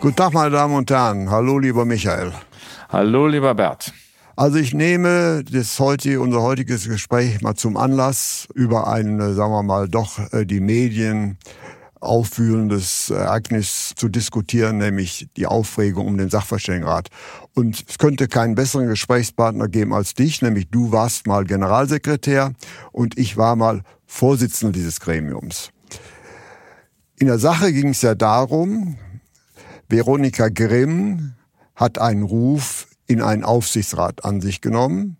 Guten Tag, meine Damen und Herren. Hallo, lieber Michael. Hallo, lieber Bert. Also ich nehme das heute, unser heutiges Gespräch mal zum Anlass, über ein, sagen wir mal, doch äh, die Medien aufwühlendes Ereignis zu diskutieren, nämlich die Aufregung um den Sachverständigenrat. Und es könnte keinen besseren Gesprächspartner geben als dich, nämlich du warst mal Generalsekretär und ich war mal Vorsitzender dieses Gremiums. In der Sache ging es ja darum, Veronika Grimm hat einen Ruf in einen Aufsichtsrat an sich genommen.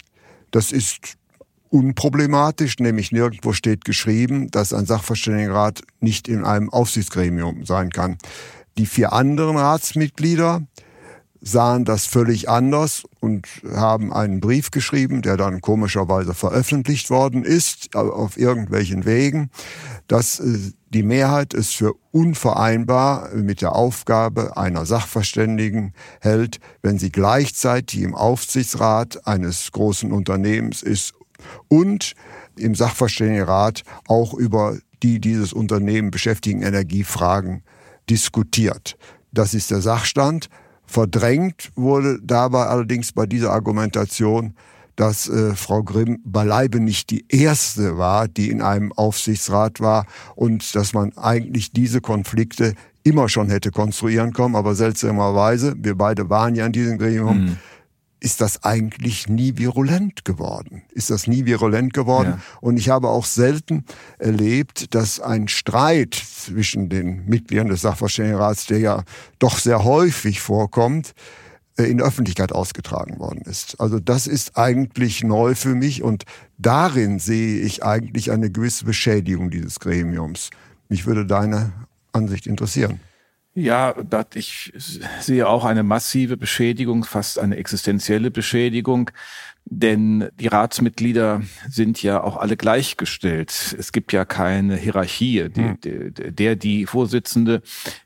Das ist unproblematisch, nämlich nirgendwo steht geschrieben, dass ein Sachverständigenrat nicht in einem Aufsichtsgremium sein kann. Die vier anderen Ratsmitglieder sahen das völlig anders und haben einen Brief geschrieben, der dann komischerweise veröffentlicht worden ist, auf irgendwelchen Wegen, dass äh, die Mehrheit es für unvereinbar mit der Aufgabe einer Sachverständigen hält, wenn sie gleichzeitig im Aufsichtsrat eines großen Unternehmens ist und im Sachverständigenrat auch über die dieses Unternehmen beschäftigen Energiefragen diskutiert. Das ist der Sachstand. Verdrängt wurde dabei allerdings bei dieser Argumentation, dass äh, Frau Grimm beileibe nicht die erste war, die in einem Aufsichtsrat war und dass man eigentlich diese Konflikte immer schon hätte konstruieren können, aber seltsamerweise, wir beide waren ja in diesem Gremium, mhm. ist das eigentlich nie virulent geworden. Ist das nie virulent geworden? Ja. Und ich habe auch selten erlebt, dass ein Streit zwischen den Mitgliedern des Sachverständigenrats, der ja doch sehr häufig vorkommt, in der Öffentlichkeit ausgetragen worden ist. Also das ist eigentlich neu für mich und darin sehe ich eigentlich eine gewisse Beschädigung dieses Gremiums. Mich würde deine Ansicht interessieren. Ja, ich sehe auch eine massive Beschädigung, fast eine existenzielle Beschädigung. Denn die Ratsmitglieder sind ja auch alle gleichgestellt. Es gibt ja keine Hierarchie. Die, hm. der, die Vorsitzende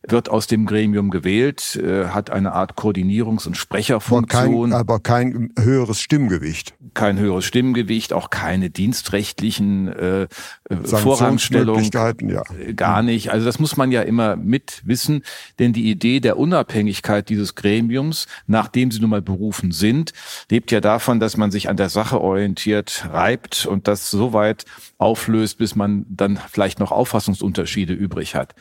wird aus dem Gremium gewählt, äh, hat eine Art Koordinierungs- und Sprecherfunktion. Aber kein, aber kein höheres Stimmgewicht. Kein höheres Stimmgewicht, auch keine dienstrechtlichen äh, äh Vorrangstellungen. Ja. Äh, gar hm. nicht. Also das muss man ja immer mit wissen. Denn die Idee der Unabhängigkeit dieses Gremiums, nachdem sie nun mal berufen sind, lebt ja davon, dass man sich an der Sache orientiert, reibt und das so weit auflöst, bis man dann vielleicht noch Auffassungsunterschiede übrig hat.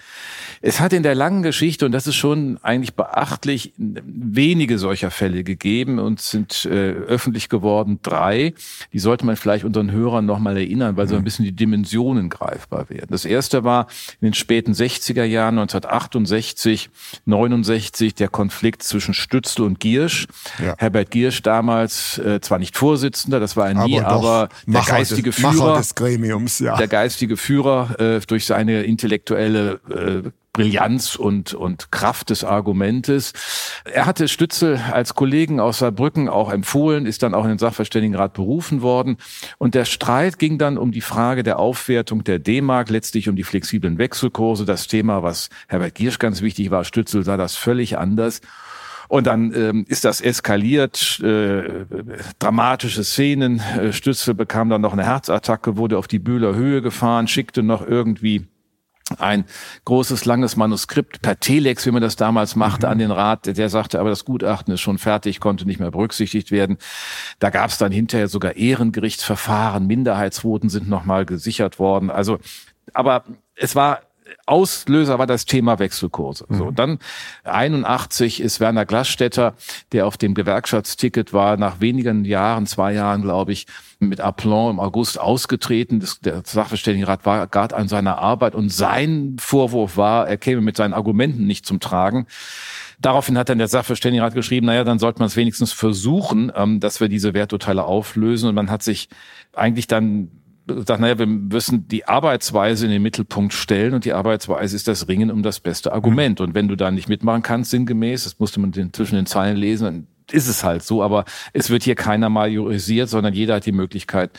Es hat in der langen Geschichte, und das ist schon eigentlich beachtlich, wenige solcher Fälle gegeben und sind äh, öffentlich geworden drei. Die sollte man vielleicht unseren Hörern nochmal erinnern, weil so ein mhm. bisschen die Dimensionen greifbar werden. Das erste war in den späten 60er Jahren, 1968, 69, der Konflikt zwischen Stützel und Giersch. Ja. Herbert Giersch damals äh, zwar nicht Vorsitzender, das war er nie, aber, aber der geistige des, Führer des Gremiums, ja. Der geistige Führer äh, durch seine intellektuelle äh, Brillanz und, und Kraft des Argumentes. Er hatte Stützel als Kollegen aus Saarbrücken auch empfohlen, ist dann auch in den Sachverständigenrat berufen worden. Und der Streit ging dann um die Frage der Aufwertung der D-Mark, letztlich um die flexiblen Wechselkurse. Das Thema, was Herbert Giersch ganz wichtig war, Stützel sah das völlig anders. Und dann ähm, ist das eskaliert, äh, dramatische Szenen. Äh, Stützel bekam dann noch eine Herzattacke, wurde auf die Bühler Höhe gefahren, schickte noch irgendwie ein großes, langes Manuskript per Telex, wie man das damals machte, mhm. an den Rat. Der sagte, aber das Gutachten ist schon fertig, konnte nicht mehr berücksichtigt werden. Da gab es dann hinterher sogar Ehrengerichtsverfahren, Minderheitsvoten sind nochmal gesichert worden. Also, aber es war Auslöser war das Thema Wechselkurse. Mhm. So, dann 81 ist Werner Glasstätter, der auf dem Gewerkschaftsticket war, nach wenigen Jahren, zwei Jahren, glaube ich, mit Aplomb im August ausgetreten. Das, der Sachverständigenrat war gerade an seiner Arbeit und sein Vorwurf war, er käme mit seinen Argumenten nicht zum Tragen. Daraufhin hat dann der Sachverständigenrat geschrieben, naja, dann sollte man es wenigstens versuchen, ähm, dass wir diese Werturteile auflösen. Und man hat sich eigentlich dann sagt, naja, wir müssen die Arbeitsweise in den Mittelpunkt stellen und die Arbeitsweise ist das Ringen um das beste Argument. Mhm. Und wenn du da nicht mitmachen kannst, sinngemäß, das musste man zwischen den Zeilen lesen, ist es halt so, aber es wird hier keiner majorisiert, sondern jeder hat die Möglichkeit,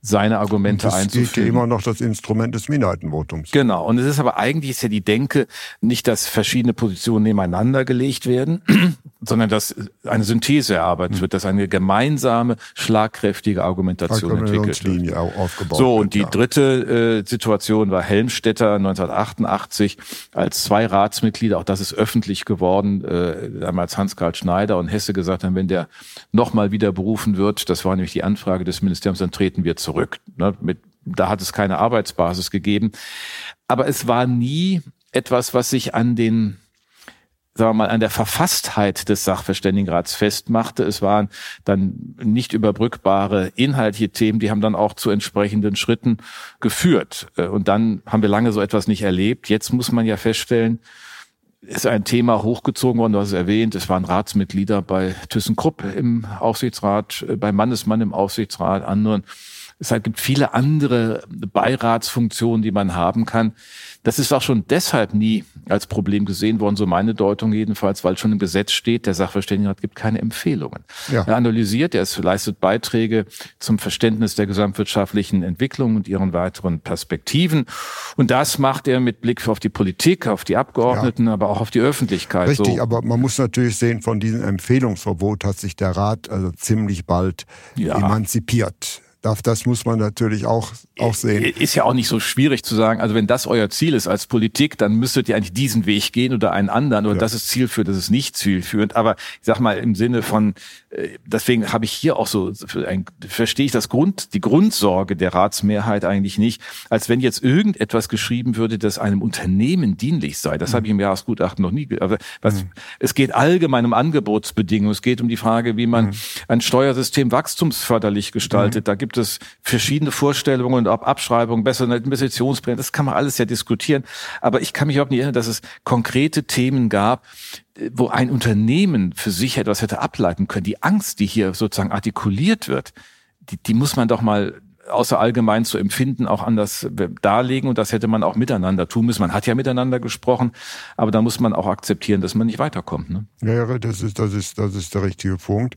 seine Argumente das einzuführen. Das ist immer noch das Instrument des Minderheitenvotums. Genau. Und es ist aber eigentlich ist ja die Denke nicht, dass verschiedene Positionen nebeneinander gelegt werden, sondern dass eine Synthese erarbeitet wird, dass eine gemeinsame, schlagkräftige Argumentation entwickelt wird. Aufgebaut so, und die ja. dritte äh, Situation war Helmstetter 1988 als zwei Ratsmitglieder, auch das ist öffentlich geworden, äh, damals Hans-Karl Schneider und Hesse gesagt haben, wenn der nochmal wieder berufen wird, das war nämlich die Anfrage des Ministeriums, dann treten wir zurück. Ne, mit, da hat es keine Arbeitsbasis gegeben. Aber es war nie etwas, was sich an den sagen wir mal, an der Verfasstheit des Sachverständigenrats festmachte. Es waren dann nicht überbrückbare inhaltliche Themen, die haben dann auch zu entsprechenden Schritten geführt. Äh, und dann haben wir lange so etwas nicht erlebt. Jetzt muss man ja feststellen, ist ein Thema hochgezogen worden, du hast es erwähnt, es waren Ratsmitglieder bei ThyssenKrupp im Aufsichtsrat, äh, bei Mannesmann im Aufsichtsrat, anderen. Es gibt viele andere Beiratsfunktionen, die man haben kann. Das ist auch schon deshalb nie als Problem gesehen worden, so meine Deutung jedenfalls, weil schon im Gesetz steht, der Sachverständigenrat gibt keine Empfehlungen. Ja. Er analysiert, er leistet Beiträge zum Verständnis der gesamtwirtschaftlichen Entwicklung und ihren weiteren Perspektiven. Und das macht er mit Blick auf die Politik, auf die Abgeordneten, ja. aber auch auf die Öffentlichkeit. Richtig, so. aber man muss natürlich sehen, von diesem Empfehlungsverbot hat sich der Rat also ziemlich bald ja. emanzipiert. Das muss man natürlich auch, auch sehen. Ist ja auch nicht so schwierig zu sagen, also wenn das euer Ziel ist als Politik, dann müsstet ihr eigentlich diesen Weg gehen oder einen anderen oder ja. das ist zielführend, das ist nicht zielführend. Aber ich sag mal im Sinne von, äh, deswegen habe ich hier auch so, ein, verstehe ich das Grund, die Grundsorge der Ratsmehrheit eigentlich nicht, als wenn jetzt irgendetwas geschrieben würde, das einem Unternehmen dienlich sei. Das mhm. habe ich im Jahresgutachten noch nie, aber was, mhm. es geht allgemein um Angebotsbedingungen. Es geht um die Frage, wie man mhm. ein Steuersystem wachstumsförderlich gestaltet. Mhm. Da gibt gibt es verschiedene Vorstellungen, ob Abschreibung, besser eine Investitionspläne, das kann man alles ja diskutieren. Aber ich kann mich auch nicht erinnern, dass es konkrete Themen gab, wo ein Unternehmen für sich etwas hätte ableiten können. Die Angst, die hier sozusagen artikuliert wird, die, die muss man doch mal außer allgemein zu empfinden auch anders darlegen und das hätte man auch miteinander tun müssen. Man hat ja miteinander gesprochen, aber da muss man auch akzeptieren, dass man nicht weiterkommt. Ne? Ja, das ist, das ist, das ist der richtige Punkt.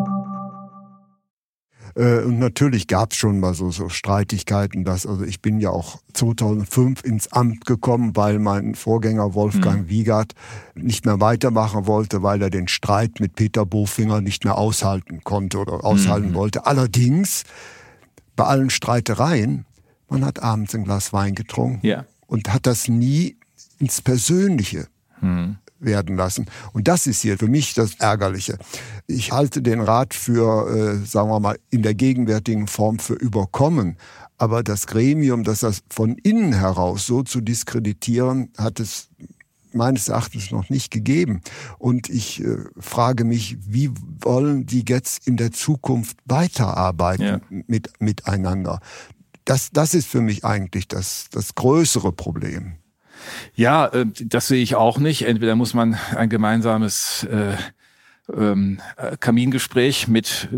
Äh, und natürlich gab es schon mal so, so Streitigkeiten. Dass, also ich bin ja auch 2005 ins Amt gekommen, weil mein Vorgänger Wolfgang mhm. Wiegert nicht mehr weitermachen wollte, weil er den Streit mit Peter Bofinger nicht mehr aushalten konnte oder aushalten mhm. wollte. Allerdings bei allen Streitereien, man hat abends ein Glas Wein getrunken ja. und hat das nie ins Persönliche mhm werden lassen. Und das ist hier für mich das Ärgerliche. Ich halte den Rat für, äh, sagen wir mal, in der gegenwärtigen Form für überkommen. Aber das Gremium, das das von innen heraus so zu diskreditieren, hat es meines Erachtens noch nicht gegeben. Und ich äh, frage mich, wie wollen die jetzt in der Zukunft weiterarbeiten ja. mit, miteinander? Das, das ist für mich eigentlich das, das größere Problem. Ja, äh, das sehe ich auch nicht. Entweder muss man ein gemeinsames äh, ähm, Kamingespräch mit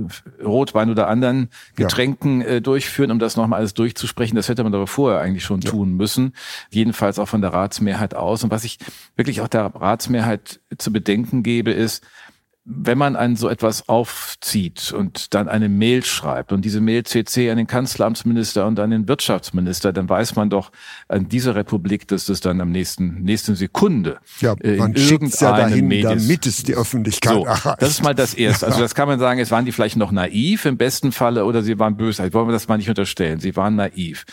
Rotwein oder anderen Getränken ja. äh, durchführen, um das nochmal alles durchzusprechen. Das hätte man aber vorher eigentlich schon ja. tun müssen. Jedenfalls auch von der Ratsmehrheit aus. Und was ich wirklich auch der Ratsmehrheit zu bedenken gebe, ist, wenn man ein so etwas aufzieht und dann eine Mail schreibt und diese Mail CC an den Kanzleramtsminister und an den Wirtschaftsminister, dann weiß man doch an dieser Republik, dass das dann am nächsten nächsten Sekunde ja, äh, man in schickt ja dahin, Medis- damit es die Öffentlichkeit so, erreicht. das ist mal das Erste. Also das kann man sagen, es waren die vielleicht noch naiv im besten Falle oder sie waren bösartig. Wollen wir das mal nicht unterstellen. Sie waren naiv.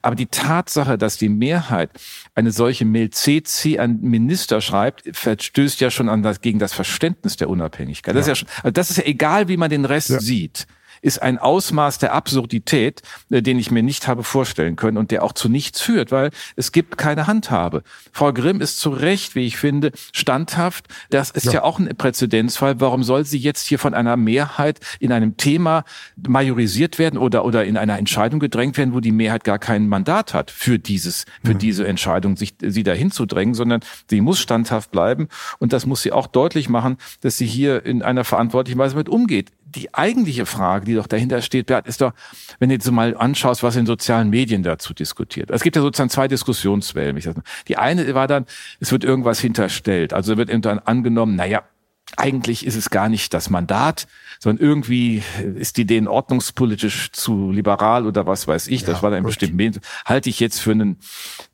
Aber die Tatsache, dass die Mehrheit eine solche Mail CC an Minister schreibt, verstößt ja schon an das, gegen das Verständnis der Unabhängigkeit. Das ist ja schon, also das ist ja egal, wie man den Rest Ja. sieht ist ein Ausmaß der Absurdität, äh, den ich mir nicht habe vorstellen können und der auch zu nichts führt, weil es gibt keine Handhabe. Frau Grimm ist zu Recht, wie ich finde, standhaft. Das ist ja, Ja. auch ein Präzedenzfall. Warum soll sie jetzt hier von einer Mehrheit in einem Thema majorisiert werden oder, oder in einer Entscheidung gedrängt werden, wo die Mehrheit gar kein Mandat hat für dieses, für diese Entscheidung, sich, sie dahin zu drängen, sondern sie muss standhaft bleiben und das muss sie auch deutlich machen, dass sie hier in einer verantwortlichen Weise mit umgeht die eigentliche Frage, die doch dahinter steht, Bert, ist doch, wenn du jetzt mal anschaust, was in sozialen Medien dazu diskutiert. Es gibt ja sozusagen zwei Diskussionswellen. Die eine war dann, es wird irgendwas hinterstellt. Also wird irgendwann angenommen, naja, eigentlich ist es gar nicht das Mandat, sondern irgendwie ist die denen ordnungspolitisch zu liberal oder was weiß ich. das Ja, war dann in gut. bestimmten Medien. Halte ich jetzt für einen,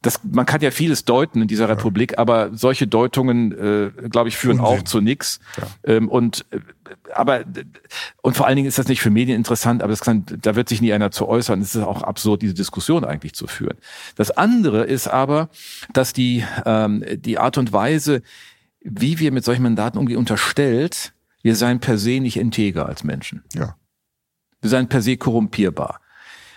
das, man kann ja vieles deuten in dieser Republik, aber solche Deutungen, äh, glaube ich, führen Unsinn. auch zu nichts. Ähm, und äh, aber und vor allen Dingen ist das nicht für Medien interessant, aber das kann, da wird sich nie einer zu äußern. Es ist auch absurd, diese Diskussion eigentlich zu führen. Das andere ist aber, dass die ähm, die Art und Weise, wie wir mit solchen Mandaten umgehen, unterstellt, wir seien per se nicht integer als Menschen. ja. Wir seien per se korrumpierbar.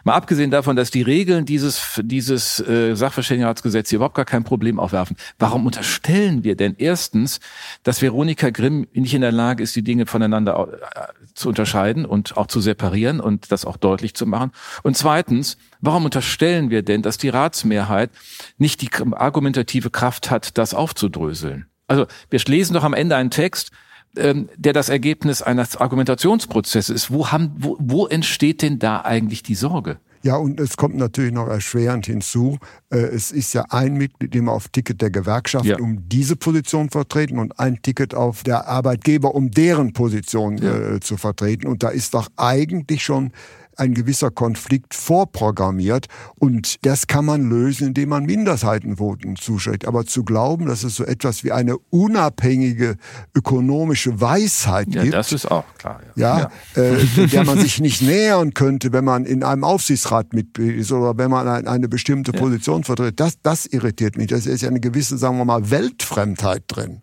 Mal abgesehen davon, dass die Regeln dieses, dieses äh, Sachverständigenratsgesetz hier überhaupt gar kein Problem aufwerfen. Warum unterstellen wir denn erstens, dass Veronika Grimm nicht in der Lage ist, die Dinge voneinander äh, zu unterscheiden und auch zu separieren und das auch deutlich zu machen? Und zweitens, warum unterstellen wir denn, dass die Ratsmehrheit nicht die argumentative Kraft hat, das aufzudröseln? Also wir lesen doch am Ende einen Text, ähm, der das Ergebnis eines Argumentationsprozesses ist. Wo, haben, wo, wo entsteht denn da eigentlich die Sorge? Ja, und es kommt natürlich noch erschwerend hinzu, äh, es ist ja ein Mitglied immer auf Ticket der Gewerkschaft, Ja. um diese Position vertreten und ein Ticket auf der Arbeitgeber, um deren Position äh, zu vertreten. Und da ist doch eigentlich schon ein gewisser Konflikt vorprogrammiert und das kann man lösen, indem man Minderheitenvoten zuschreibt. Aber zu glauben, dass es so etwas wie eine unabhängige ökonomische Weisheit Ja, gibt, das ist auch klar. ja, Äh, der man sich nicht nähern könnte, wenn man in einem Aufsichtsrat Mitglied ist oder wenn man ein, eine bestimmte Position vertritt. Das, das irritiert mich. Das ist ja eine gewisse, sagen wir mal, Weltfremdheit drin.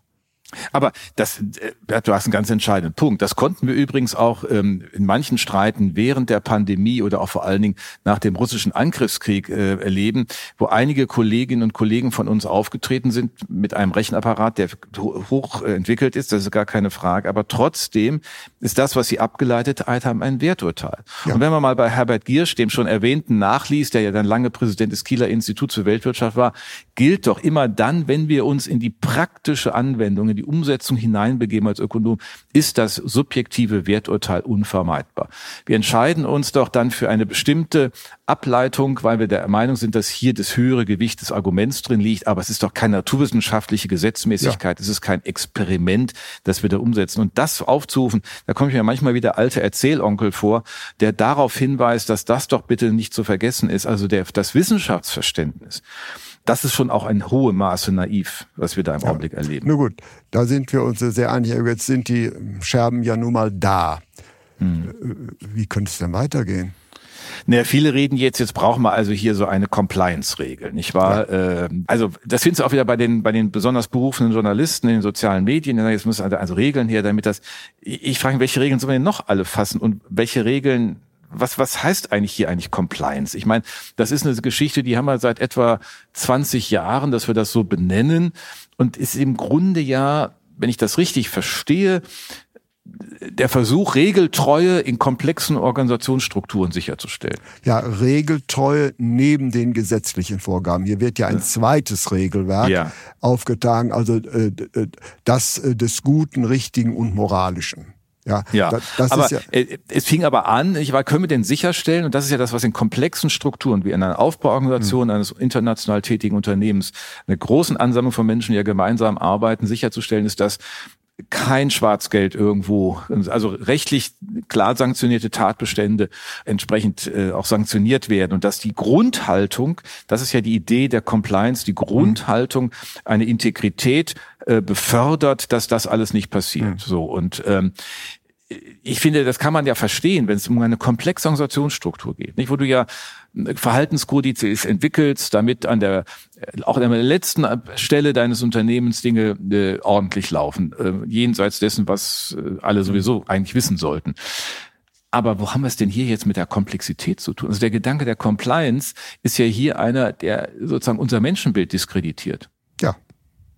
Aber das, äh, Bert, du hast einen ganz entscheidenden Punkt. Das konnten wir übrigens auch ähm, in manchen Streiten während der Pandemie oder auch vor allen Dingen nach dem russischen Angriffskrieg äh, erleben, wo einige Kolleginnen und Kollegen von uns aufgetreten sind mit einem Rechenapparat, der ho- hoch entwickelt ist, das ist gar keine Frage. Aber trotzdem ist das, was sie abgeleitet haben, ein Werturteil. Ja. Und wenn man mal bei Herbert Giersch, dem schon erwähnten, nachliest, der ja dann lange Präsident des Kieler Instituts für Weltwirtschaft war, gilt doch immer dann, wenn wir uns in die praktische Anwendung, in die Umsetzung hineinbegeben als Ökonom, ist das subjektive Werturteil unvermeidbar. Wir entscheiden uns doch dann für eine bestimmte Ableitung, weil wir der Meinung sind, dass hier das höhere Gewicht des Arguments drin liegt, aber es ist doch keine naturwissenschaftliche Gesetzmäßigkeit, es ist kein Experiment, das wir da umsetzen. Und das aufzurufen, da komme ich mir manchmal wieder alte Erzählonkel vor, der darauf hinweist, dass das doch bitte nicht zu vergessen ist, also der, das Wissenschaftsverständnis. Das ist schon auch ein hohe Maße naiv, was wir da im Augenblick erleben. Nur gut, da sind wir uns sehr einig. Jetzt sind die Scherben ja nun mal da. Hm. Äh, Wie könnte es denn weitergehen? Naja, viele reden jetzt, jetzt brauchen wir also hier so eine Compliance-Regel, nicht wahr? Ähm, also das findest du auch wieder bei den bei den besonders berufenen Journalisten in den sozialen Medien. Ja, Jetzt müssen also, also Regeln her, damit das. Ich ich frage mich, welche Regeln sollen wir denn noch alle fassen und welche Regeln was, was heißt eigentlich hier eigentlich Compliance? Ich meine, das ist eine Geschichte, die haben wir seit etwa 20 Jahren, dass wir das so benennen und ist im Grunde ja, wenn ich das richtig verstehe, der Versuch, Regeltreue in komplexen Organisationsstrukturen sicherzustellen. Ja, Regeltreue neben den gesetzlichen Vorgaben. Hier wird ja ein zweites Regelwerk Ja. aufgetragen, also äh, äh, das äh, des Guten, Richtigen und Moralischen. Ja, Ja, das, das aber ist ja, äh, es fing aber an, ich war, können wir denn sicherstellen, und das ist ja das, was in komplexen Strukturen wie in einer Aufbauorganisation Hm. eines international tätigen Unternehmens, einer großen Ansammlung von Menschen, die ja gemeinsam arbeiten, sicherzustellen ist, dass kein Schwarzgeld irgendwo, also rechtlich klar sanktionierte Tatbestände entsprechend äh, auch sanktioniert werden und dass die Grundhaltung, das ist ja die Idee der Compliance, die Grundhaltung, eine Integrität äh, befördert, dass das alles nicht passiert. Mhm. So und ähm, ich finde, das kann man ja verstehen, wenn es um eine komplexe Organisationsstruktur geht, nicht, wo du ja Verhaltenskodizes entwickelst, damit an der auch an der letzten Stelle deines Unternehmens Dinge äh, ordentlich laufen, äh, jenseits dessen, was äh, alle sowieso eigentlich wissen sollten. Aber wo haben wir es denn hier jetzt mit der Komplexität zu tun? Also der Gedanke der Compliance ist ja hier einer, der sozusagen unser Menschenbild diskreditiert. Ja,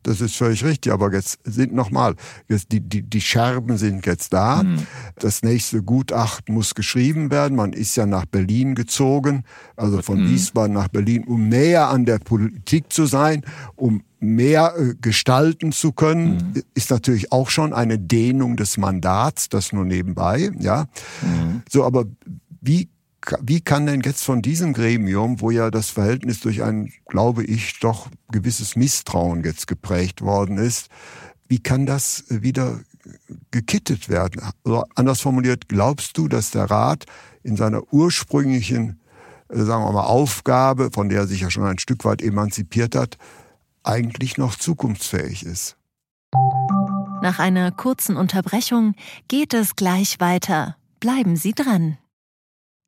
das ist völlig richtig, aber jetzt sind nochmal, die, die, die Scherben sind jetzt da. Mhm. Das nächste Gutachten muss geschrieben werden. Man ist ja nach Berlin gezogen, also von mhm. Wiesbaden nach Berlin, um näher an der Politik zu sein, um mehr äh, gestalten zu können, mhm. ist natürlich auch schon eine Dehnung des Mandats, das nur nebenbei, ja. Mhm. So, aber wie wie kann denn jetzt von diesem Gremium, wo ja das Verhältnis durch ein, glaube ich, doch gewisses Misstrauen jetzt geprägt worden ist, wie kann das wieder gekittet werden? Also anders formuliert, glaubst du, dass der Rat in seiner ursprünglichen, äh, sagen wir mal, Aufgabe, von der er sich ja schon ein Stück weit emanzipiert hat, eigentlich noch zukunftsfähig ist? Nach einer kurzen Unterbrechung geht es gleich weiter. Bleiben Sie dran.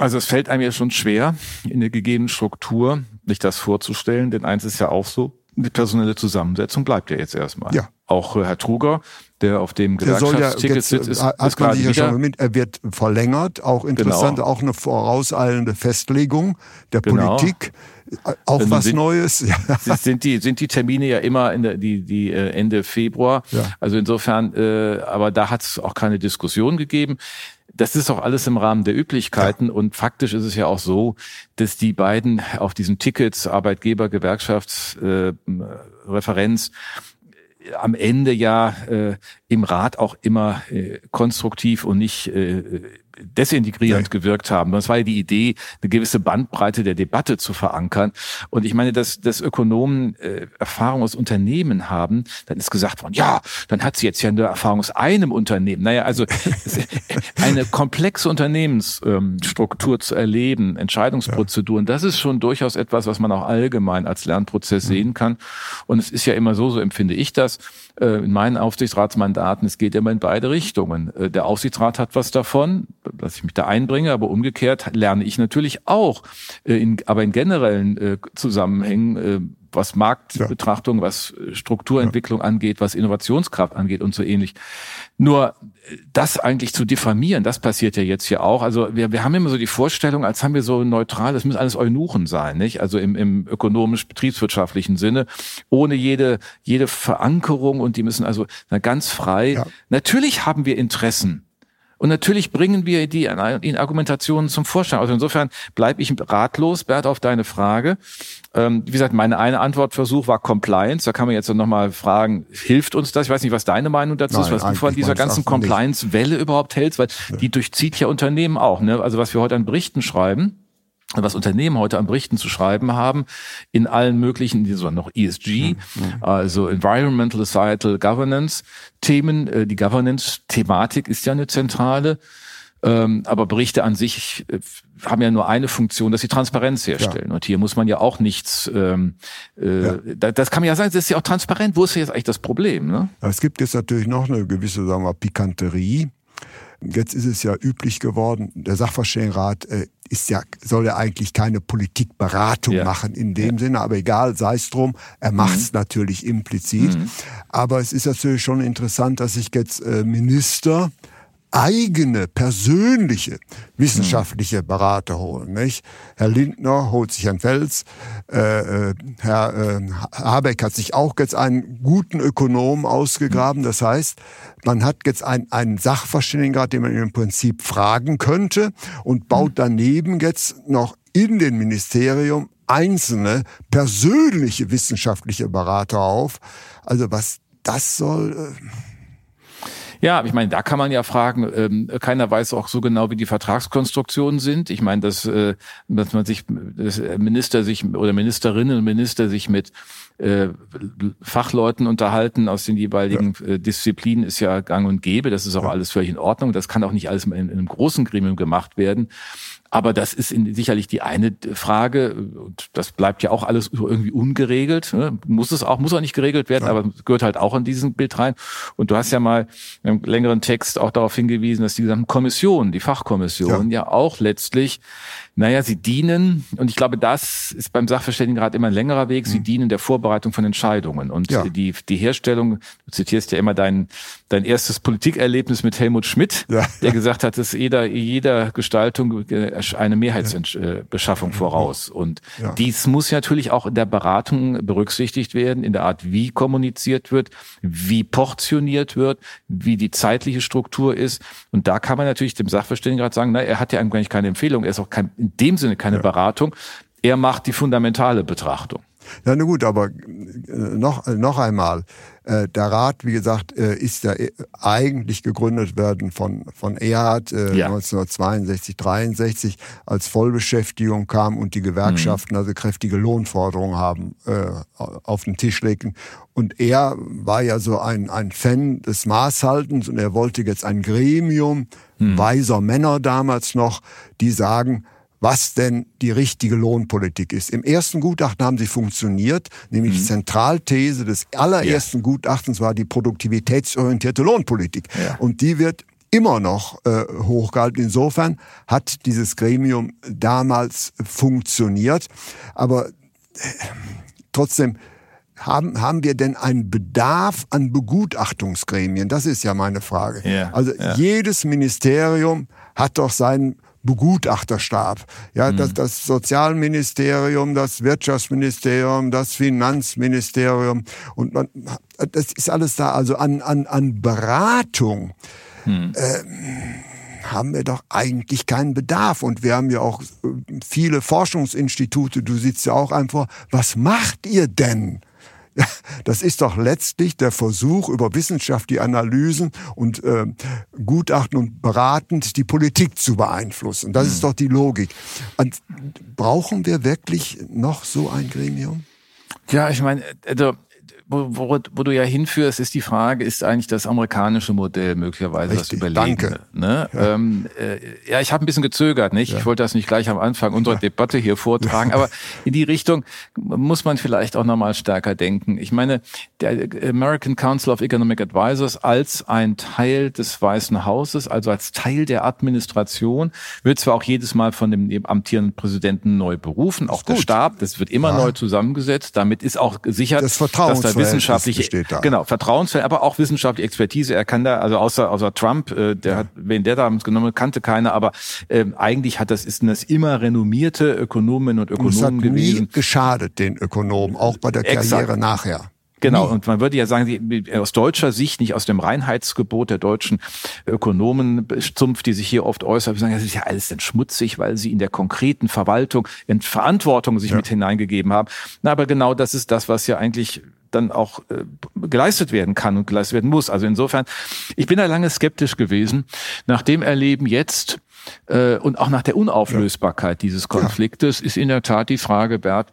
Also es fällt einem ja schon schwer, in der gegebenen Struktur sich das vorzustellen, denn eins ist ja auch so, die personelle Zusammensetzung bleibt ja jetzt erstmal. Ja. Auch äh, Herr Truger, der auf dem Gewerkschaftsticket sitzt, ist, hat ist man sich ja schon mit, er wird verlängert, auch interessant, genau. auch eine vorauseilende Festlegung der genau. Politik. Auch was sind, Neues. Ja. Sind die sind die Termine ja immer in der, die die äh, Ende Februar. Ja. Also insofern, äh, aber da hat es auch keine Diskussion gegeben. Das ist auch alles im Rahmen der Üblichkeiten ja. und faktisch ist es ja auch so, dass die beiden auf diesen Tickets Arbeitgeber, Gewerkschaftsreferenz äh, am Ende ja äh, im Rat auch immer äh, konstruktiv und nicht äh, desintegrierend ja. gewirkt haben. Das war ja die Idee, eine gewisse Bandbreite der Debatte zu verankern. Und ich meine, dass, dass Ökonomen äh, Erfahrung aus Unternehmen haben, dann ist gesagt worden, ja, dann hat sie jetzt ja eine Erfahrung aus einem Unternehmen. Naja, also eine komplexe Unternehmensstruktur ähm, zu erleben, Entscheidungsprozeduren, ja. das ist schon durchaus etwas, was man auch allgemein als Lernprozess mhm. sehen kann. Und es ist ja immer so, so empfinde ich das, in meinen Aufsichtsratsmandaten, es geht immer in beide Richtungen. Äh, der Aufsichtsrat hat was davon, dass ich mich da einbringe, aber umgekehrt lerne ich natürlich auch, äh, in, aber in generellen Zusammenhängen, was Marktbetrachtung, was Strukturentwicklung ja. angeht, was Innovationskraft angeht und so ähnlich. Nur das eigentlich zu diffamieren, das passiert ja jetzt hier auch. Also wir, wir haben immer so die Vorstellung, als haben wir so neutral, das müssen alles Eunuchen sein, nicht? Also im, im ökonomisch-betriebswirtschaftlichen Sinne, ohne jede, jede Verankerung und die müssen also ganz frei. Ja. Natürlich haben wir Interessen und natürlich bringen wir die in Argumentationen zum Vorschein. Also insofern bleibe ich ratlos, Bert, auf deine Frage. Ähm, wie gesagt, meine eine Antwortversuch war Compliance. Da kann man jetzt nochmal fragen, hilft uns das? Ich weiß nicht, was deine Meinung dazu Nein, ist, was du von dieser ganzen Compliance-Welle überhaupt hältst, weil ja. die durchzieht ja Unternehmen auch. Ne? Also was wir heute an Berichten schreiben, was Unternehmen heute an Berichten zu schreiben haben, in allen möglichen, die so noch ESG, also Environmental Societal Governance Themen. Äh, die Governance-Thematik ist ja eine zentrale. Ähm, aber Berichte an sich äh, haben ja nur eine Funktion, dass sie Transparenz herstellen. Ja. Und hier muss man ja auch nichts, ähm, äh, ja. das kann man ja sagen, das ist ja auch transparent. Wo ist jetzt eigentlich das Problem? Ne? Es gibt jetzt natürlich noch eine gewisse, sagen wir, Pikanterie. Jetzt ist es ja üblich geworden, der Sachverständigenrat äh, ist ja, soll ja eigentlich keine Politikberatung ja. machen in dem ja. Sinne, aber egal, sei es drum, er macht es mhm. natürlich implizit. Mhm. Aber es ist natürlich schon interessant, dass sich jetzt äh, Minister eigene, persönliche, wissenschaftliche Berater holen. Nicht? Herr Lindner holt sich Herrn Fels, äh, äh, Herr äh, Habeck hat sich auch jetzt einen guten Ökonom ausgegraben. Das heißt, man hat jetzt einen, einen Sachverständigen, den man im Prinzip fragen könnte und baut daneben jetzt noch in den Ministerium einzelne persönliche wissenschaftliche Berater auf. Also was das soll. Äh ja, ich meine, da kann man ja fragen, ähm, keiner weiß auch so genau, wie die Vertragskonstruktionen sind. Ich meine, dass, äh, dass man sich, dass Minister sich oder Ministerinnen und Minister sich mit Fachleuten unterhalten aus den jeweiligen ja. äh, Disziplinen ist ja gang und gäbe. Das ist auch ja. alles völlig in Ordnung. Das kann auch nicht alles in, in einem großen Gremium gemacht werden. Aber das ist in, sicherlich die eine Frage. Und das bleibt ja auch alles irgendwie ungeregelt. Ne? Muss es auch, muss auch nicht geregelt werden, ja. aber gehört halt auch in diesen Bild rein. Und du hast ja mal im längeren Text auch darauf hingewiesen, dass die gesamten Kommissionen, die Fachkommissionen ja, ja auch letztlich naja, sie dienen, und ich glaube, das ist beim Sachverständigenrat immer ein längerer Weg, sie mhm. dienen der Vorbereitung von Entscheidungen. Und ja. die, die Herstellung, du zitierst ja immer dein, dein erstes Politikerlebnis mit Helmut Schmidt, ja. der gesagt hat, dass jeder, jeder Gestaltung äh, eine Mehrheitsbeschaffung ja. voraus. Und dies muss natürlich auch in der Beratung berücksichtigt werden, in der Art, wie kommuniziert wird, wie portioniert wird, wie die zeitliche Struktur ist. Und da kann man natürlich dem Sachverständigenrat sagen, na, er hat ja eigentlich keine Empfehlung, er ist auch kein in dem Sinne keine. Beratung. Er macht die fundamentale Betrachtung. Ja, na gut, aber äh, noch, noch einmal, äh, der Rat, wie gesagt, äh, ist ja eigentlich gegründet werden von, von Erhard ja. 1962, 63, als Vollbeschäftigung kam und die Gewerkschaften mhm. also kräftige Lohnforderungen haben auf den Tisch legen. Und er war ja so ein, ein Fan des Maßhaltens und er wollte jetzt ein Gremium mhm. weiser Männer damals noch, die sagen, was denn die richtige Lohnpolitik ist. Im ersten Gutachten haben sie funktioniert, nämlich mhm. die Zentralthese des allerersten ja. Gutachtens war die produktivitätsorientierte Lohnpolitik. Ja. Und die wird immer noch äh, hochgehalten. Insofern hat dieses Gremium damals funktioniert. Aber äh, trotzdem, haben, haben wir denn einen Bedarf an Begutachtungsgremien? Das ist ja meine Frage. Ja, also ja. jedes Ministerium hat doch seinen Begutachterstab. Ja, mhm. das, das Sozialministerium, das Wirtschaftsministerium, das Finanzministerium und man, das ist alles da. Also an, an, an Beratung. Mhm. Äh, haben wir doch eigentlich keinen Bedarf. Und wir haben ja auch äh, viele Forschungsinstitute, du sitzt ja auch einfach, was macht ihr denn? Das ist doch letztlich der Versuch, über Wissenschaft die Analysen und äh, Gutachten und beratend die Politik zu beeinflussen. Das ist doch die Logik. Und brauchen wir wirklich noch so ein Gremium? Ja, ich meine, also wo, wo, wo du ja hinführst, ist die Frage, ist eigentlich das amerikanische Modell möglicherweise Richtig, das Überlegene? Danke. Ne? Ja. Ähm, äh, ja, ich habe ein bisschen gezögert, nicht? Ja. Ich wollte das nicht gleich am Anfang unserer ja. Debatte hier vortragen, aber in die Richtung muss man vielleicht auch nochmal stärker denken. Ich meine, der American Council of Economic Advisors als ein Teil des Weißen Hauses, also als Teil der Administration, wird zwar auch jedes Mal von dem amtierenden Präsidenten neu berufen, auch der Stab, das wird immer neu zusammengesetzt. Damit ist auch gesichert, das dass da wissenschaftliche, genau, Vertrauensfeld, aber auch wissenschaftliche Expertise. Er kann da, also außer, außer Trump, äh, der ja. hat, wen der damals genommen kannte keiner, aber äh, eigentlich hat das, ist das immer renommierte Ökonomen und Ökonomen und gewesen. Geschadet den Ökonomen, auch bei der Karriere Exakt. nachher. Genau, und man würde ja sagen, aus deutscher Sicht, nicht aus dem Reinheitsgebot der deutschen Ökonomen Zunft, die sich hier oft äußert, wir sagen, das ist ja alles dann schmutzig, weil sie in der konkreten Verwaltung in Verantwortung sich ja. mit hineingegeben haben. Na, aber genau das ist das, was ja eigentlich dann auch äh, geleistet werden kann und geleistet werden muss. Also insofern, ich bin da lange skeptisch gewesen. Nach dem Erleben jetzt äh, und auch nach der Unauflösbarkeit ja. dieses Konfliktes ja. ist in der Tat die Frage, Bert,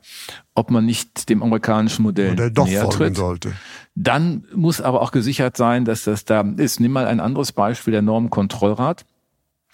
ob man nicht dem amerikanischen Modell Oder doch näher tritt. Sollte. Dann muss aber auch gesichert sein, dass das da ist. Nimm mal ein anderes Beispiel, der Normenkontrollrat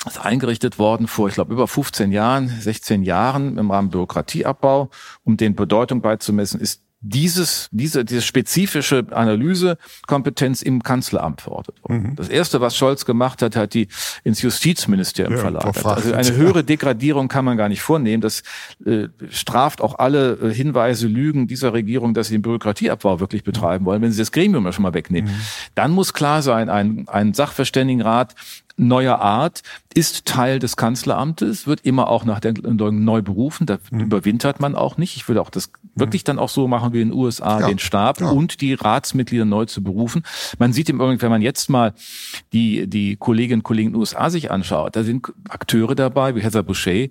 ist eingerichtet worden vor, ich glaube, über 15 Jahren, 16 Jahren im Rahmen Bürokratieabbau, um den Bedeutung beizumessen, ist dieses, diese, diese spezifische Analysekompetenz im Kanzleramt verortet worden. Mhm. Das erste, was Scholz gemacht hat, hat die ins Justizministerium ja, verlagert. Also eine höhere Degradierung kann man gar nicht vornehmen. Das äh, straft auch alle äh, Hinweise, Lügen dieser Regierung, dass sie den Bürokratieabbau wirklich betreiben wollen, wenn sie das Gremium schon mal wegnehmen. Mhm. Dann muss klar sein, ein, ein Sachverständigenrat neuer Art, ist Teil des Kanzleramtes, wird immer auch nach der neu berufen, da mhm. überwintert man auch nicht. Ich würde auch das wirklich dann auch so machen wie in den USA, ja. den Stab ja. und die Ratsmitglieder neu zu berufen. Man sieht im Übrigen, wenn man jetzt mal die, die Kolleginnen und Kollegen in den USA sich anschaut, da sind Akteure dabei, wie Heather Boucher,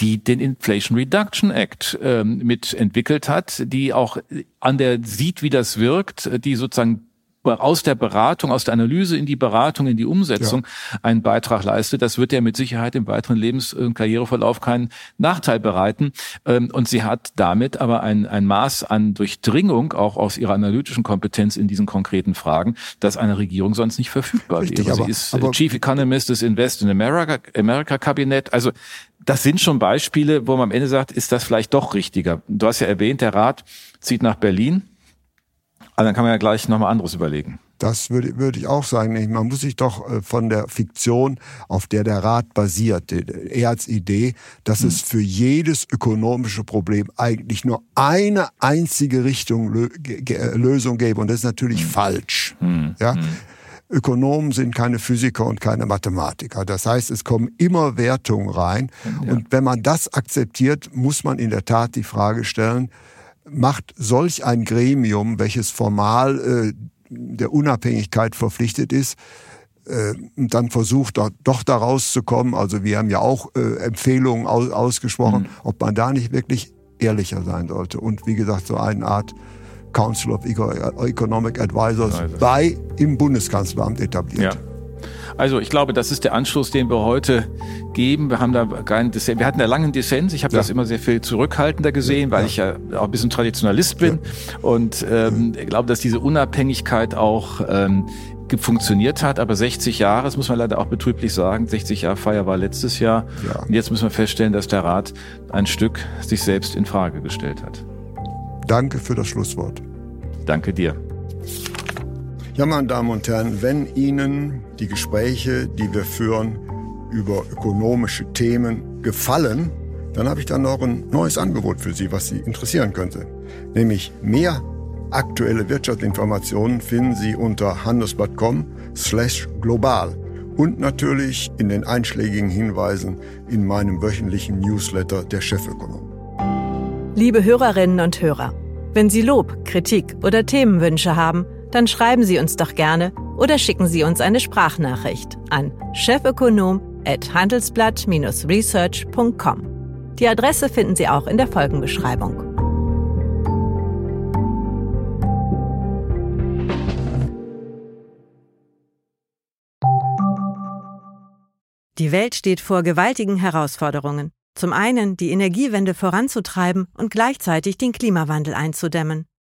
die den Inflation Reduction Act ähm, mitentwickelt hat, die auch an der sieht, wie das wirkt, die sozusagen aus der Beratung, aus der Analyse in die Beratung, in die Umsetzung ja. einen Beitrag leistet, das wird ja mit Sicherheit im weiteren Lebens- und Karriereverlauf keinen Nachteil bereiten. Ähm, und sie hat damit aber ein, ein Maß an Durchdringung auch aus ihrer analytischen Kompetenz in diesen konkreten Fragen, dass eine Regierung sonst nicht verfügbar Richtig, wäre. Aber, sie ist aber, Chief Economist des Invest in America, America Kabinett. Also das sind schon Beispiele, wo man am Ende sagt, ist das vielleicht doch richtiger. Du hast ja erwähnt, der Rat zieht nach Berlin. Aber dann kann man ja gleich nochmal anderes überlegen. Das würde, würde ich auch sagen. Man muss sich doch äh, von der Fiktion, auf der der Rat basiert, eher als Idee, dass hm. es für jedes ökonomische Problem eigentlich nur eine einzige Richtung Lösung gäbe. Und das ist natürlich hm. falsch. Hm. Ja? Hm. Ökonomen sind keine Physiker und keine Mathematiker. Das heißt, es kommen immer Wertungen rein. Ja. Und wenn man das akzeptiert, muss man in der Tat die Frage stellen, macht solch ein Gremium, welches formal äh, der Unabhängigkeit verpflichtet ist, äh, dann versucht doch, doch da rauszukommen. Also wir haben ja auch äh, Empfehlungen aus, ausgesprochen, mhm. ob man da nicht wirklich ehrlicher sein sollte. Und wie gesagt, so eine Art Council of Economic Advisors bei im Bundeskanzleramt etabliert. Ja. Also ich glaube, das ist der Anschluss, den wir heute geben. Wir haben da keinen Dissens. Wir hatten einen langen Dissens. Ich habe ja. das immer sehr viel zurückhaltender gesehen, weil ja. ich ja auch ein bisschen Traditionalist bin ja. und ähm, ich glaube, dass diese Unabhängigkeit auch ähm, funktioniert hat, aber 60 Jahre, das muss man leider auch betrüblich sagen, 60 Jahre Feier war letztes Jahr. Ja. Und jetzt müssen wir feststellen, dass der Rat ein Stück sich selbst in Frage gestellt hat. Danke für das Schlusswort. Danke dir. Ja, meine Damen und Herren, wenn Ihnen die Gespräche, die wir führen über ökonomische Themen, gefallen, dann habe ich dann noch ein neues Angebot für Sie, was Sie interessieren könnte. Nämlich mehr aktuelle Wirtschaftsinformationen finden Sie unter handelsblatt.com slash global und natürlich in den einschlägigen Hinweisen in meinem wöchentlichen Newsletter der Chefökonom. Liebe Hörerinnen und Hörer, wenn Sie Lob, Kritik oder Themenwünsche haben, dann schreiben Sie uns doch gerne oder schicken Sie uns eine Sprachnachricht an chefökonom@handelsblatt-research.com. Die Adresse finden Sie auch in der Folgenbeschreibung. Die Welt steht vor gewaltigen Herausforderungen. Zum einen die Energiewende voranzutreiben und gleichzeitig den Klimawandel einzudämmen.